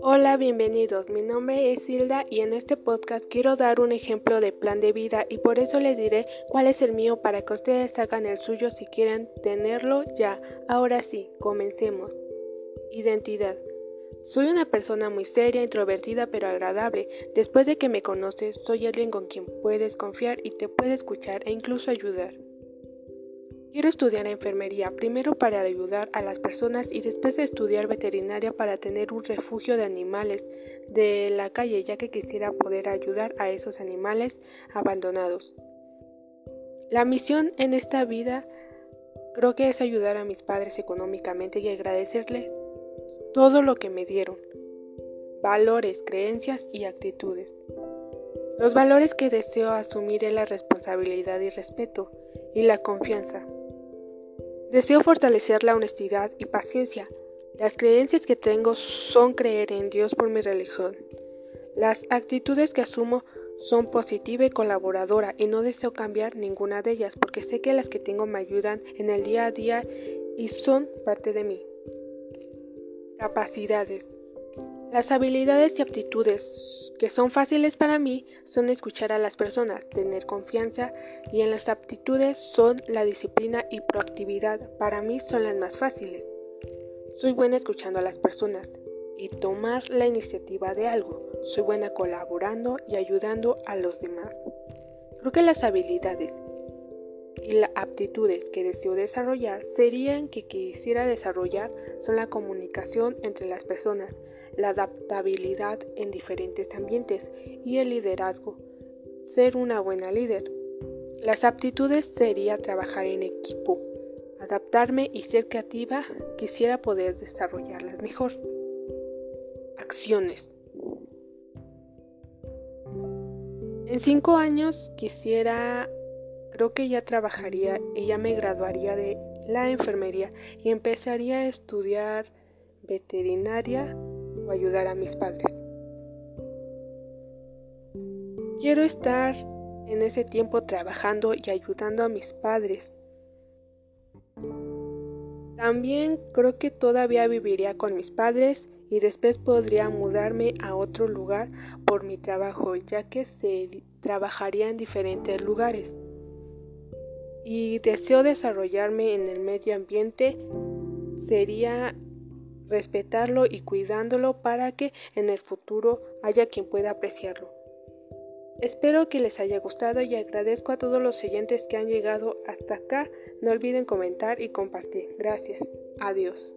Hola, bienvenidos. Mi nombre es Hilda y en este podcast quiero dar un ejemplo de plan de vida y por eso les diré cuál es el mío para que ustedes hagan el suyo si quieren tenerlo ya. Ahora sí, comencemos. Identidad. Soy una persona muy seria, introvertida pero agradable. Después de que me conoces, soy alguien con quien puedes confiar y te puede escuchar e incluso ayudar. Quiero estudiar enfermería, primero para ayudar a las personas y después de estudiar veterinaria para tener un refugio de animales de la calle, ya que quisiera poder ayudar a esos animales abandonados. La misión en esta vida creo que es ayudar a mis padres económicamente y agradecerles todo lo que me dieron. Valores, creencias y actitudes. Los valores que deseo asumir es la responsabilidad y respeto y la confianza. Deseo fortalecer la honestidad y paciencia. Las creencias que tengo son creer en Dios por mi religión. Las actitudes que asumo son positiva y colaboradora y no deseo cambiar ninguna de ellas porque sé que las que tengo me ayudan en el día a día y son parte de mí. Capacidades. Las habilidades y aptitudes que son fáciles para mí son escuchar a las personas, tener confianza y en las aptitudes son la disciplina y proactividad. Para mí son las más fáciles. Soy buena escuchando a las personas y tomar la iniciativa de algo. Soy buena colaborando y ayudando a los demás. Creo que las habilidades y las aptitudes que deseo desarrollar serían que quisiera desarrollar son la comunicación entre las personas, la adaptabilidad en diferentes ambientes y el liderazgo, ser una buena líder. Las aptitudes sería trabajar en equipo, adaptarme y ser creativa, quisiera poder desarrollarlas mejor. Acciones. En cinco años quisiera Creo que ya trabajaría y ya me graduaría de la enfermería y empezaría a estudiar veterinaria o ayudar a mis padres. Quiero estar en ese tiempo trabajando y ayudando a mis padres. También creo que todavía viviría con mis padres y después podría mudarme a otro lugar por mi trabajo, ya que se trabajaría en diferentes lugares y deseo desarrollarme en el medio ambiente sería respetarlo y cuidándolo para que en el futuro haya quien pueda apreciarlo. Espero que les haya gustado y agradezco a todos los oyentes que han llegado hasta acá. No olviden comentar y compartir. Gracias. Adiós.